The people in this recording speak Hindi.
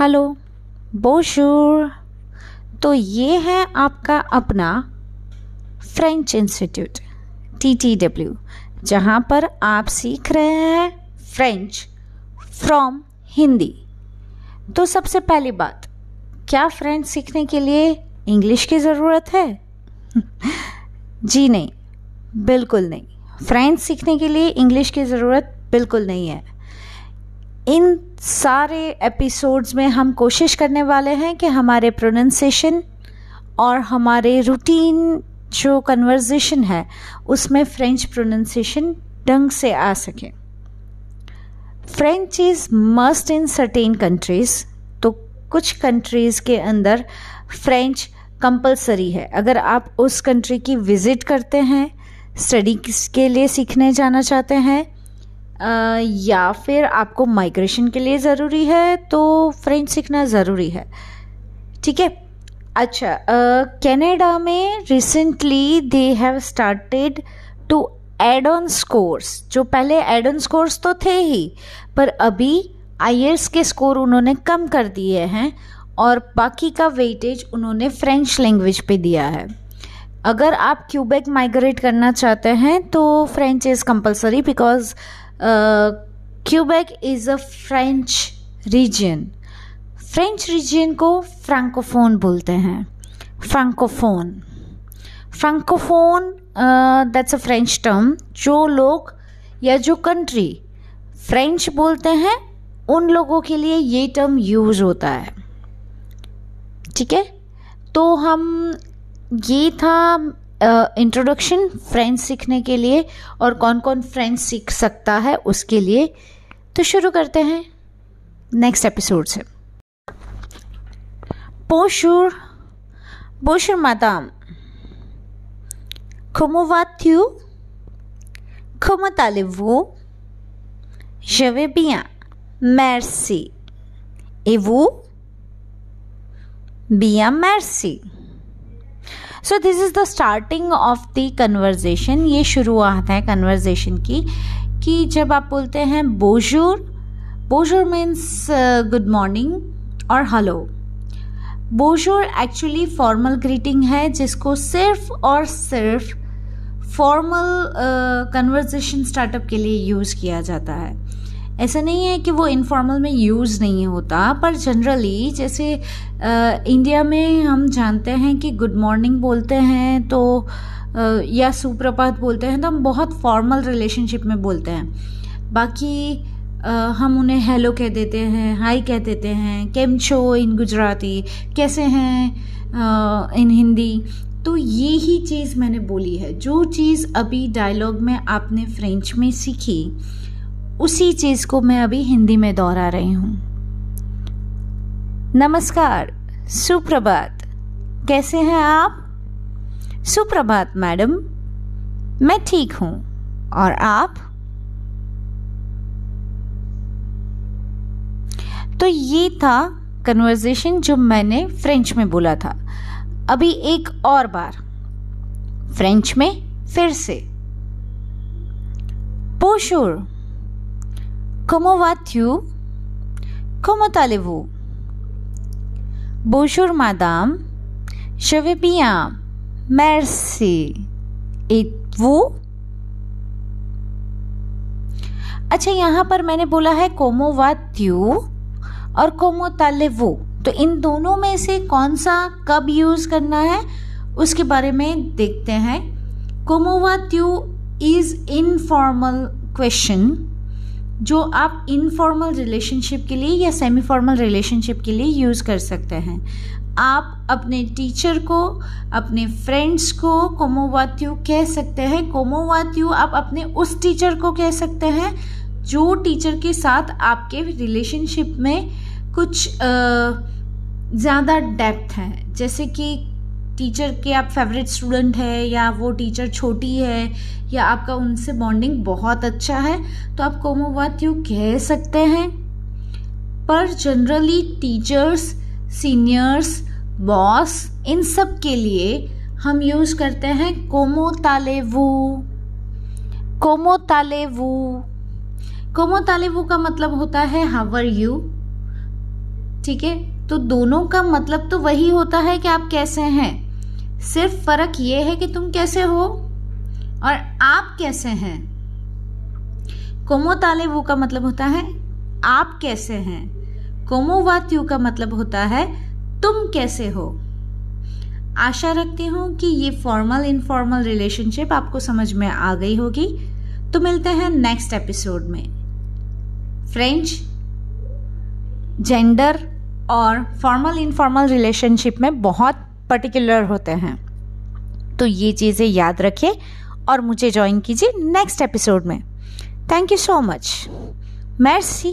हेलो बोशूर तो ये है आपका अपना French institute T T W जहाँ पर आप सीख रहे हैं फ्रेंच फ्रॉम हिंदी तो सबसे पहली बात, क्या फ्रेंच सीखने के लिए इंग्लिश की ज़रूरत है? जी नहीं, बिल्कुल नहीं। फ्रेंच सीखने के लिए इंग्लिश की ज़रूरत बिल्कुल नहीं है। इन सारे एपिसोड्स में हम कोशिश करने वाले हैं कि हमारे प्रोनाउंसिएशन और हमारे रूटीन जो कन्वर्जेशन है, उसमें फ्रेंच प्रोनाउंसिएशन ढंग से आ सके। French is must in certain countries तो कुछ कंट्रीज़ के अंदर फ्रेंच कंपलसरी है। अगर आप उस कंट्री की विज़िट करते हैं स्टडी के लिए सीखने जाना चाहते हैं या फिर आपको माइग्रेशन के लिए ज़रूरी है तो फ्रेंच सीखना ज़रूरी है। ठीक है? अच्छा कनाडा में recently they have started to add on scores जो पहले एड ऑन स्कोर्स तो थे ही, पर अभी आई के स्कोर उन्होंने कम कर दिए हैं और बाकी का वेटेज उन्होंने फ्रेंच लैंग्वेज पे दिया है। अगर आप क्यूबेक माइग्रेट करना चाहते हैं तो French is compulsory because Quebec is a French region French region को फ्रेंकोफोन बोलते हैं. Francophone francophone that's a French term जो लोग या जो कंट्री फ्रेंच बोलते हैं, उन लोगों के लिए ये टर्म यूज़ होता है. ठीक है? तो हम ये था इंट्रोडक्शन फ्रेंच सीखने के लिए और कौन कौन फ्रेंच सीख सकता है उसके लिए तो शुरू करते हैं नेक्स्ट एपिसोड से पोशुर बोशुर मादाम vais bien. Merci. Et vous? Bien, merci. So this is the starting of the conversation ये शुरुआत है कन्वर्जेशन की, कि जब आप बोलते हैं बोजूर बोजूर मीन्स गुड मॉर्निंग और हेलो बोजूर एक्चुअली फॉर्मल ग्रीटिंग है, जिसको सिर्फ़ और सिर्फ़ फॉर्मल कन्वर्जेशन स्टार्टअप के लिए यूज़ किया जाता है. ऐसा नहीं है कि वो इनफॉर्मल में यूज़ नहीं होता पर जनरली जैसे आ, इंडिया में हम जानते हैं कि गुड मॉर्निंग बोलते हैं तो आ, या सुप्रभात बोलते हैं तो हम बहुत फॉर्मल रिलेशनशिप में बोलते हैं। बाकी आ, हम उन्हें हेलो कह देते हैं हाय कह देते हैं केम छो इन गुजराती? कैसे हैं? इन हिंदी। तो ये ही चीज़ मैंने बोली है। जो चीज़ अभी डायलॉग में आपने फ्रेंच में सीखी उसी चीज़ को मैं अभी हिंदी में दोहरा रही हूँ। नमस्कार, सुप्रभात। कैसे हैं आप? सुप्रभात, मैडम। मैं ठीक हूँ। और आप? तो ये था कन्वर्जेशन जो मैंने फ्रेंच में बोला था। अभी एक और बार। फ्रेंच में फिर से। पोशुर Comment vas-tu? Comment allez-vous? Bonjour madame, je vais bien, merci. Et vous? अच्छा यहाँ पर मैंने बोला है कोमो वा त्यू और कोमो ताले वो तो इन दोनों में से कौन सा कब यूज़ करना है उसके बारे में देखते हैं कोमो वा त्यू इज़ इनफॉर्मल क्वेश्चन जो आप इनफॉर्मल रिलेशनशिप के लिए या सेमी फॉर्मल रिलेशनशिप के लिए यूज़ कर सकते हैं। आप अपने टीचर को, अपने फ्रेंड्स को, कोमोवात्यु कह सकते हैं। कोमोवात्यु आप अपने उस टीचर को कह सकते हैं जो टीचर के साथ आपके रिलेशनशिप में कुछ ज़्यादा डेप्थ है। जैसे कि टीचर के आप फेवरेट स्टूडेंट है या वो टीचर छोटी है या आपका उनसे बॉन्डिंग बहुत अच्छा है तो आप कोमोवात यू कह सकते हैं। पर जनरली टीचर्स सीनियर्स बॉस इन सब के लिए हम यूज़ करते हैं कोमो तालेवू कोमो तालेवू कोमो तालेवू का मतलब होता है हावर यू ठीक है? तो दोनों का मतलब तो वही होता है कि आप कैसे हैं। सिर्फ़ फ़र्क ये है कि तुम कैसे हो और आप कैसे हैं। कोमो ताले वो का मतलब होता है, आप कैसे हैं। कोमोवात्यु का मतलब होता है, तुम कैसे हो। आशा रखती हूँ कि ये फॉर्मल इनफॉर्मल रिलेशनशिप आपको समझ में आ गई होगी। तो मिलते हैं नेक्स्ट एपिसोड में। फ्रेंच जेंडर और फॉर्मल इनफॉर्मल रिलेशनशिप में बहुत पर्टिकुलर होते हैं। तो ये चीज़ें याद रखें और मुझे ज्वाइन कीजिए नेक्स्ट एपिसोड में। Thank you so much मैर्सी